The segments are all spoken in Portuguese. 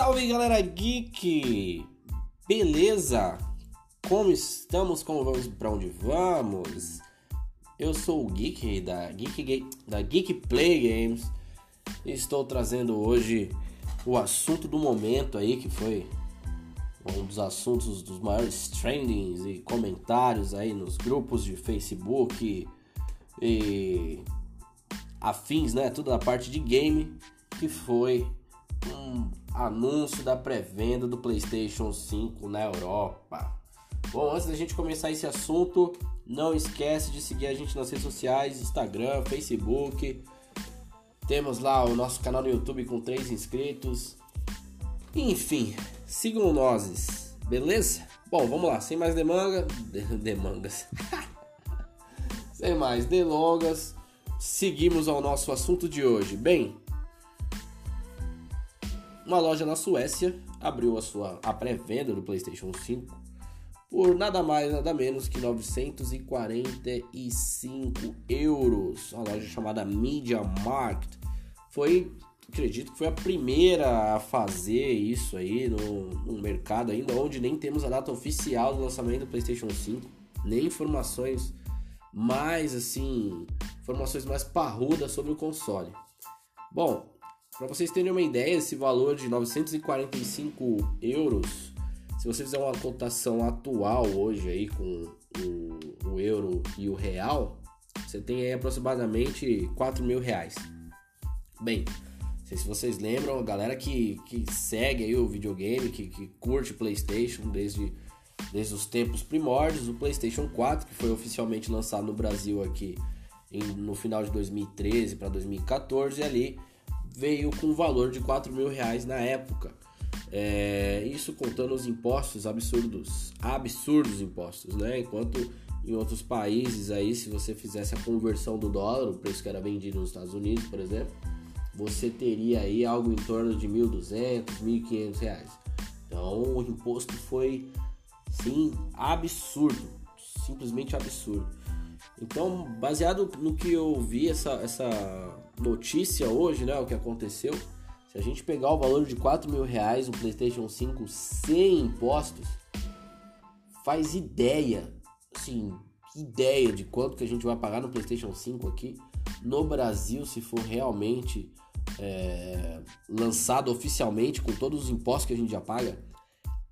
Salve galera geek! Beleza? Como estamos? Como vamos? Para onde vamos? Eu sou o Geek da Geek, da Geek Play Games estou trazendo hoje o assunto do momento aí que foi um dos assuntos dos maiores trendings e comentários aí nos grupos de Facebook e afins, né? Tudo da parte de game, que foi um anúncio da pré-venda do PlayStation 5 na Europa. Bom, antes da gente começar esse assunto, não esquece de seguir a gente nas redes sociais, Instagram, Facebook. Temos lá o nosso canal no YouTube com 3 inscritos. Enfim, sigam nós, beleza? Bom, vamos lá, sem mais demanga, demangas. sem mais delongas, seguimos ao nosso assunto de hoje. Bem, uma loja na Suécia abriu a sua a pré-venda do PlayStation 5 por nada mais nada menos que 945 euros. Uma loja chamada Media Market foi, acredito que foi a primeira a fazer isso aí no, no mercado ainda, onde nem temos a data oficial do lançamento do PlayStation 5, nem informações mais assim, informações mais parrudas sobre o console. Bom, para vocês terem uma ideia, esse valor de 945 euros, se você fizer uma cotação atual hoje aí com o, o euro e o real, você tem aí aproximadamente 4 mil reais. Bem, não sei se vocês lembram, a galera que, que segue aí o videogame, que, que curte PlayStation desde, desde os tempos primórdios, o PlayStation 4, que foi oficialmente lançado no Brasil aqui em, no final de 2013 para 2014, e ali veio com um valor de 4 mil reais na época. É, isso contando os impostos absurdos, absurdos impostos, né? Enquanto em outros países aí, se você fizesse a conversão do dólar, o preço que era vendido nos Estados Unidos, por exemplo, você teria aí algo em torno de 1.200, 1.500 reais. Então o imposto foi, sim, absurdo, simplesmente absurdo. Então, baseado no que eu vi essa, essa notícia hoje, né, o que aconteceu, se a gente pegar o valor de 4 mil reais um PlayStation 5 sem impostos, faz ideia, assim, ideia de quanto que a gente vai pagar no PlayStation 5 aqui no Brasil se for realmente é, lançado oficialmente com todos os impostos que a gente já paga.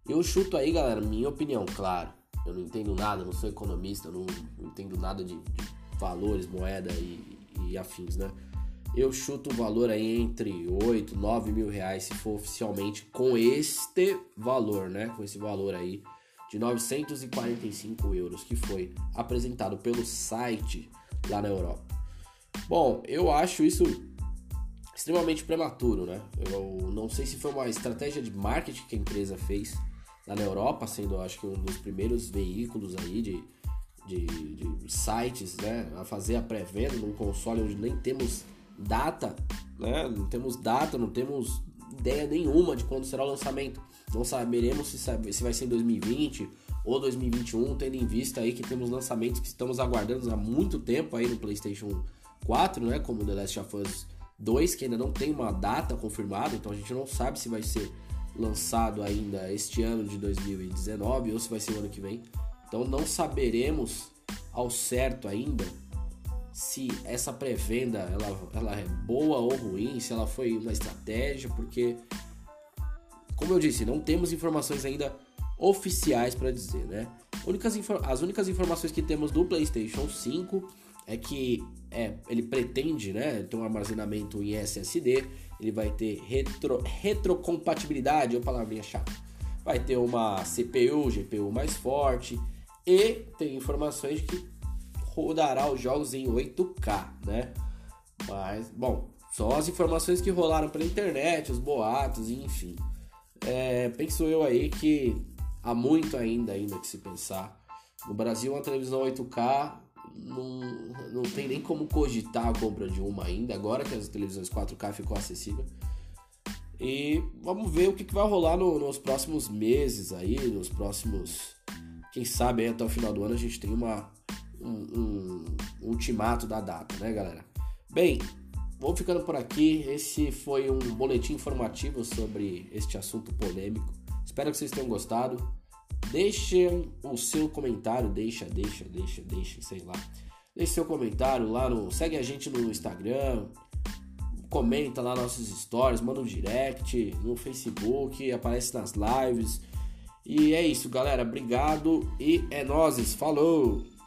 Eu chuto aí, galera, minha opinião, claro. Eu não entendo nada, não sou economista, não, entendo nada de, de valores, moeda e, e afins, né? eu chuto o valor aí entre 8, 9 mil reais se for oficialmente com este valor, né? Com esse valor aí de 945 euros que foi apresentado pelo site lá na Europa. Bom, eu acho isso extremamente prematuro, né? Eu não sei se foi uma estratégia de marketing que a empresa fez lá na Europa, sendo acho que um dos primeiros veículos aí de, de, de sites, né? A fazer a pré-venda num console onde nem temos data, né? Não temos data, não temos ideia nenhuma de quando será o lançamento. Não saberemos se, se vai ser em 2020 ou 2021, tendo em vista aí que temos lançamentos que estamos aguardando há muito tempo aí no PlayStation 4, né? Como The Last of Us 2, que ainda não tem uma data confirmada, então a gente não sabe se vai ser lançado ainda este ano de 2019 ou se vai ser o ano que vem. Então não saberemos ao certo ainda se essa pré-venda ela, ela é boa ou ruim, se ela foi uma estratégia, porque, como eu disse, não temos informações ainda oficiais para dizer, né? Únicas, as únicas informações que temos do PlayStation 5 é que é, ele pretende né, ter um armazenamento em SSD, ele vai ter retro, retrocompatibilidade, é uma palavrinha chata. Vai ter uma CPU, GPU mais forte e tem informações de que rodará os jogos em 8K, né? Mas, bom, são as informações que rolaram pela internet, os boatos, enfim. É, penso eu aí que há muito ainda, ainda que se pensar. No Brasil, uma televisão 8K não, não tem nem como cogitar a compra de uma ainda, agora que as televisões 4K ficou acessível. E vamos ver o que, que vai rolar no, nos próximos meses aí, nos próximos. Quem sabe até o final do ano a gente tem uma, um, um, ultimato da data, né, galera? Bem, vou ficando por aqui. Esse foi um boletim informativo sobre este assunto polêmico. Espero que vocês tenham gostado. Deixem o seu comentário, deixa, deixa, deixa, deixa, sei lá. Deixe seu comentário lá no. Segue a gente no Instagram, comenta lá nossos stories, manda um direct no Facebook, aparece nas lives. E é isso, galera. Obrigado e é nozes. Falou!